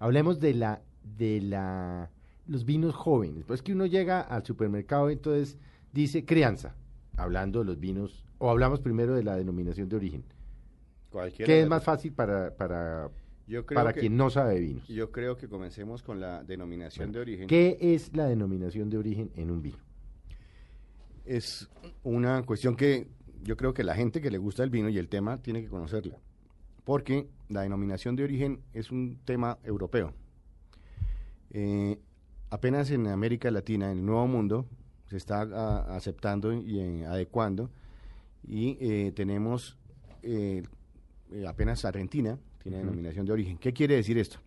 Hablemos de la de la los vinos jóvenes. Pues que uno llega al supermercado y entonces dice crianza, hablando de los vinos o hablamos primero de la denominación de origen. Cualquiera ¿Qué es más fácil para para Yo creo para que- quien no sabe vinos? Yo creo que comencemos con la denominación de origen. ¿Qué es la denominación de origen en un vino? Es una cuestión que yo creo que la gente que le gusta el vino y el tema tiene que conocerla. Porque la denominación de origen es un tema europeo. Eh, apenas en América Latina, en el Nuevo Mundo, se está a- aceptando y eh, adecuando. Y eh, tenemos eh, apenas Argentina, tiene denominación de origen. ¿Qué quiere decir esto?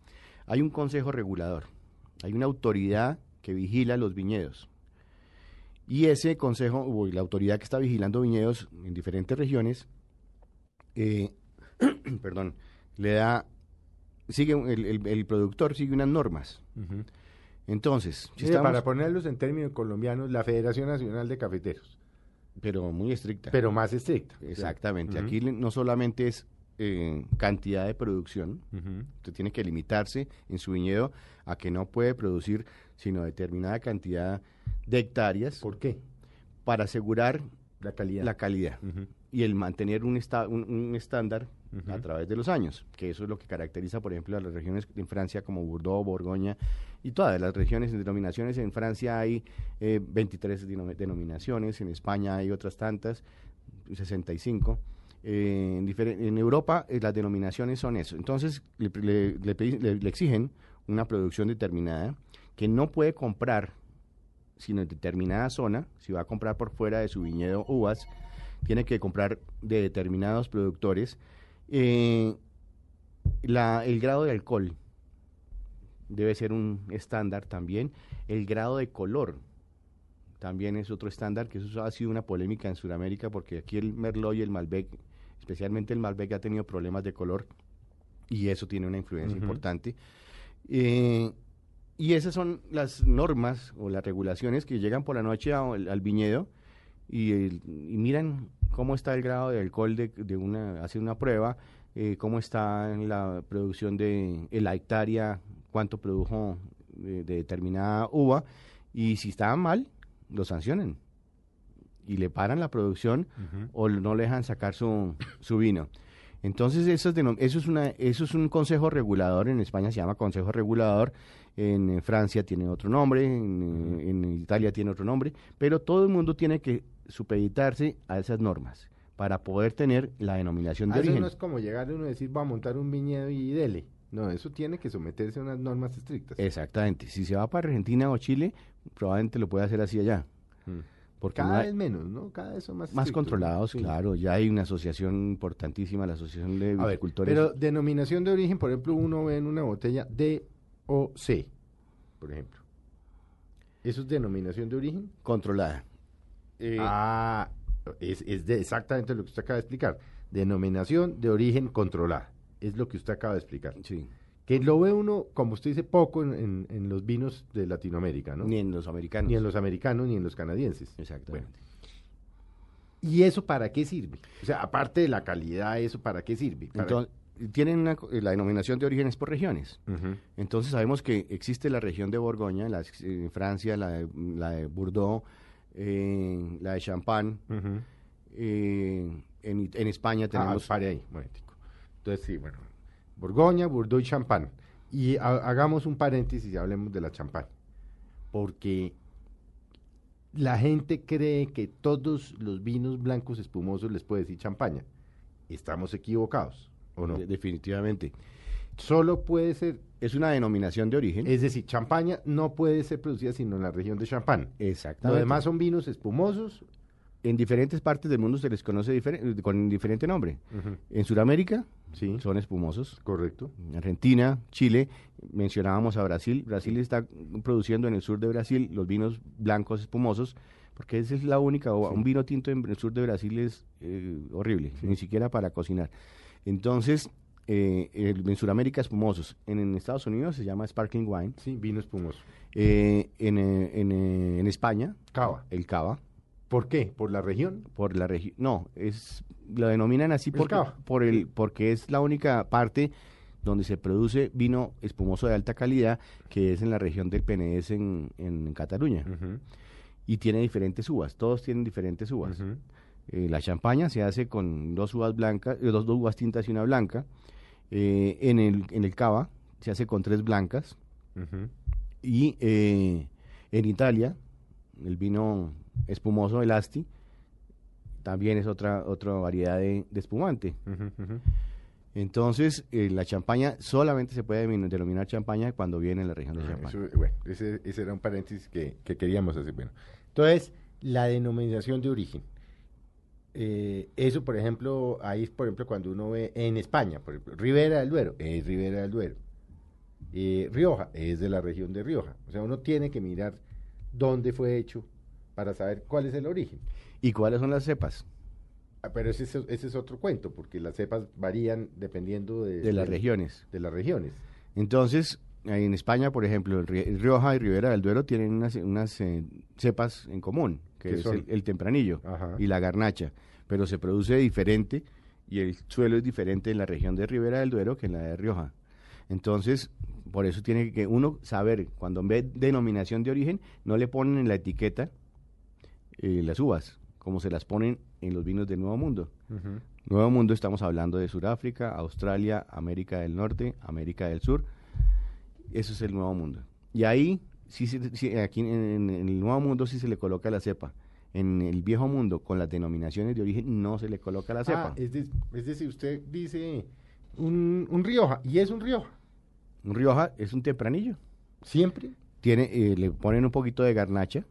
Hay un consejo regulador, hay una autoridad que vigila los viñedos. Y ese consejo, o la autoridad que está vigilando viñedos en diferentes regiones, eh, perdón, le da, sigue, el, el- el productor sigue unas normas. Entonces, si Mire, estamos- para ponerlos en términos colombianos, la Federación Nacional de Cafeteros, pero muy estricta. pero más estricta. Exactamente. Aquí no solamente es eh, cantidad de producción, Ujú. usted tiene que limitarse en su viñedo a que no puede producir sino determinada cantidad de hectáreas ¿Por qué? para asegurar La calidad. la calidad y el mantener un, esta- un, un estándar A través de los años, que eso es lo que caracteriza, por ejemplo, a las regiones en Francia como Bordeaux, Borgoña y todas las regiones en denominaciones. En Francia hay eh, 23 denom- denominaciones, en España hay otras tantas, 65. Eh, en, en Europa eh, las denominaciones son eso. Entonces le, le- le pedi- le- le exigen una producción determinada que no puede comprar sino en determinada zona, si va a comprar por fuera de su viñedo uvas, tiene que comprar de determinados productores. Eh, la- el grado de alcohol debe ser un estándar también. El grado de color también es otro estándar, que eso ha sido una polémica en Sudamérica, porque aquí el Merlot y el Malbec, especialmente el Malbec, ha tenido problemas de color y eso tiene una influencia importante. Eh, y esas son las normas o las regulaciones que llegan por la noche a- al, al viñedo y miran cómo está el grado de alcohol de, de una, hacen una prueba, eh, cómo está la producción de en la hectárea, cuánto produjo de, de determinada uva y si está mal, lo sancionan y le paran la producción o no le dejan sacar su, su vino. Entonces eso es, denom- eso, es una, eso es un consejo regulador, en España se llama consejo regulador, en eh, Francia tiene otro nombre, en, eh, en Italia tiene otro nombre, pero todo el mundo tiene que supeditarse a esas normas para poder tener la denominación de Ah, eso origen. no es como llegar uno a decir, va a montar un viñedo y dele. No, eso tiene que someterse a unas normas estrictas. Exactamente, si se va para Argentina o Chile, probablemente lo puede hacer así allá. Mm. Porque Cada hay- vez menos, ¿no? Cada vez son más más estrictos, controlados, claro, ya hay una asociación importantísima, la Asociación de A ver, Viticultores. pero denominación de origen, por ejemplo, uno ve en una botella DOC, por ejemplo. ¿Eso es denominación de origen? controlada. Eh, ah, es, es de exactamente lo que usted acaba de explicar. Denominación de origen controlada. Es lo que usted acaba de explicar. sí. Que lo ve uno, como usted dice, poco en, en- en los vinos de Latinoamérica, ¿no? Ni en los americanos. Ni en los americanos ni en los canadienses. Exactamente. ¿Y eso para qué sirve? O sea, aparte de la calidad, ¿eso para qué sirve? Para- Entonces, tienen una eh, la denominación de orígenes por regiones. Entonces sabemos que existe la región de Borgoña, la, en Francia, la de, la de Bordeaux, eh, la de Champagne. Eh, en, en España Ah, tenemos... pare ahí, un momentico. Entonces, sí, bueno, Borgoña, Bordeaux y Champán. Y ha- hagamos un paréntesis y hablemos de la champán. Porque la gente cree que todos los vinos blancos espumosos les puede decir champaña. Estamos equivocados, ¿o no? de- definitivamente. Solo puede ser, Es una denominación de origen. es decir, champaña no puede ser producida sino en la región de Champán. Lo Exactamente. demás son vinos espumosos En diferentes partes del mundo se les conoce difere- con diferente nombre. En Sudamérica Sí. son espumosos. Correcto. Argentina, Chile, mencionábamos a Brasil. Brasil está produciendo en el sur de Brasil los vinos blancos espumosos, porque esa es la única, o un vino tinto en el sur de Brasil es eh, horrible, ni siquiera para cocinar. Entonces, eh, en Sudamérica espumosos. En, en Estados Unidos se llama sparkling wine. Sí, vino espumoso. Eh, en, eh, en, eh, en España, Cava. el cava, ¿Por qué? ¿Por la región? por la región. No, es lo denominan así porque, por el, porque es la única parte donde se produce vino espumoso de alta calidad, que es en la región del Penedés en, en Cataluña. Y tiene diferentes uvas, todos tienen diferentes uvas. Eh, la champaña se hace con dos uvas blancas, eh, dos, dos uvas tintas y una blanca. Eh, en, el, en el cava se hace con tres blancas. Y en Italia, el vino espumoso, el Asti, también es otra, otra variedad de, de espumante. Entonces, eh, la champaña solamente se puede denominar champaña cuando viene en la región de Ah, champaña. eso, bueno, ese, ese era un paréntesis que, que queríamos hacer. Bueno, entonces, la denominación de origen. Eh, eso, por ejemplo, ahí por ejemplo, cuando uno ve en España, por ejemplo, Ribera del Duero, es Ribera del Duero. Eh, Rioja, es de la región de Rioja. O sea, uno tiene que mirar dónde fue hecho para saber cuál es el origen. ¿Y cuáles son las cepas? Ah, Pero ese, es- ese es otro cuento, porque las cepas varían dependiendo de, De las de- regiones. De las regiones. Entonces, en España, por ejemplo, Rioja y Ribera del Duero tienen unas, unas eh, cepas en común, que ¿Qué es el, el tempranillo Ajá. y la garnacha, pero se produce diferente y el suelo es diferente en la región de Ribera del Duero que en la de Rioja. Entonces, por eso tiene que uno saber, cuando ve denominación de origen, no le ponen en la etiqueta eh, las uvas, como se las ponen en los vinos del Nuevo Mundo. Nuevo Mundo estamos hablando de Sudáfrica, Australia, América del Norte, América del Sur. Eso es el Nuevo Mundo. Y ahí, sí, sí, aquí en, en- en el Nuevo Mundo sí se le coloca la cepa. En el Viejo Mundo, con las denominaciones de origen, no se le coloca la cepa. Ah, es, de- es decir, usted dice un, un Rioja, y es un Rioja, Un Rioja es un tempranillo. siempre. Tiene, eh, le ponen un poquito de garnacha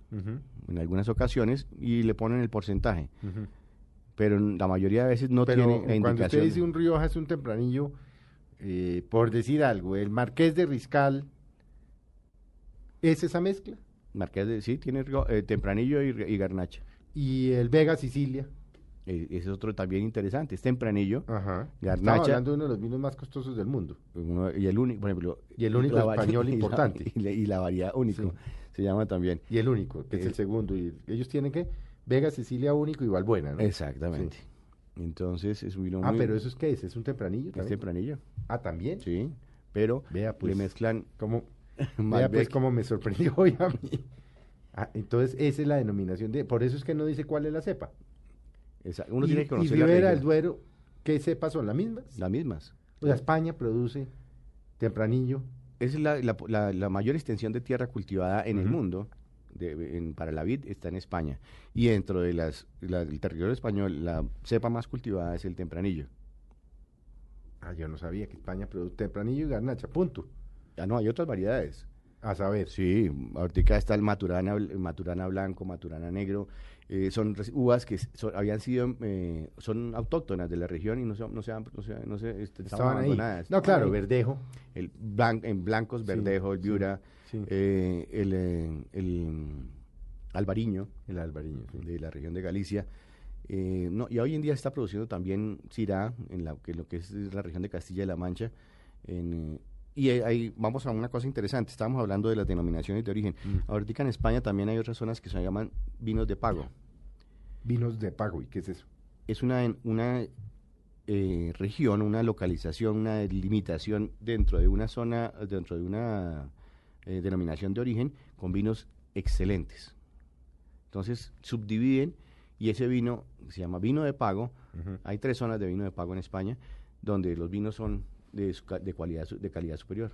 en algunas ocasiones y le ponen el porcentaje. Pero la mayoría de veces no Pero tiene la cuando usted indicación. dice un Rioja es un tempranillo, eh, por decir algo, el Marqués de Riscal, ¿es esa mezcla? Marqués de, sí, tiene eh, tempranillo y, y garnacha. Y el Vega Sicilia. Eh, es otro también interesante. Es tempranillo. Ajá. Garnacha. Hablando de uno de los vinos más costosos del mundo. Uno- y el único, por ejemplo. Y el único la español y la- importante. Y la, y la variedad único, Sí. se llama también. Y el único, que es el El- segundo. Y ellos tienen que Vega Sicilia único igual buena, ¿no? Exactamente. Entonces es un vino Ah, muy- pero eso es qué es, es un tempranillo. es también? tempranillo, Ah, también. sí. Pero Vea, pues. le mezclan Como, vea pues cómo me sorprendió hoy a mí. Ah, entonces esa es la denominación de, por eso es que no dice cuál es la cepa. Uno y, tiene que conocer Ribera del. Duero, ¿qué cepas son las mismas? Las mismas. O sea, España produce tempranillo. Es la, la- la- la mayor extensión de tierra cultivada en el mundo de- en- para la vid está en España. Y dentro de las, la- del territorio español, la cepa más cultivada es el tempranillo. Ah, yo no sabía que España produce tempranillo y garnacha, punto. Ah, no, hay otras variedades. A saber. Sí, ahorita está el maturana, el maturana blanco, maturana negro. eh, son uvas que son- habían sido, eh, son autóctonas de la región y no se, no se, han- no se, no se- este, estaban Estaban ahí. abandonadas. No, claro, ahí. verdejo. El blan- en blancos, Sí, verdejo, el viura, sí. eh, el, eh, el albariño El albariño. sí. de la región de Galicia. eh, no, y hoy en día está produciendo también Syrah, en la, que lo que es la región de Castilla y La Mancha. en, y ahí- vamos a una cosa interesante. Estábamos hablando de las denominaciones de origen. Mm. Ahorita en España también hay otras zonas que se llaman vinos de pago. Vinos de pago, ¿y qué es eso? Es una, una eh, región, una localización, una delimitación dentro de una zona, dentro de una eh, denominación de origen con vinos excelentes. Entonces subdividen y ese vino se llama vino de pago. Hay tres zonas de vino de pago en España donde los vinos son de, de, cualidad, de calidad superior.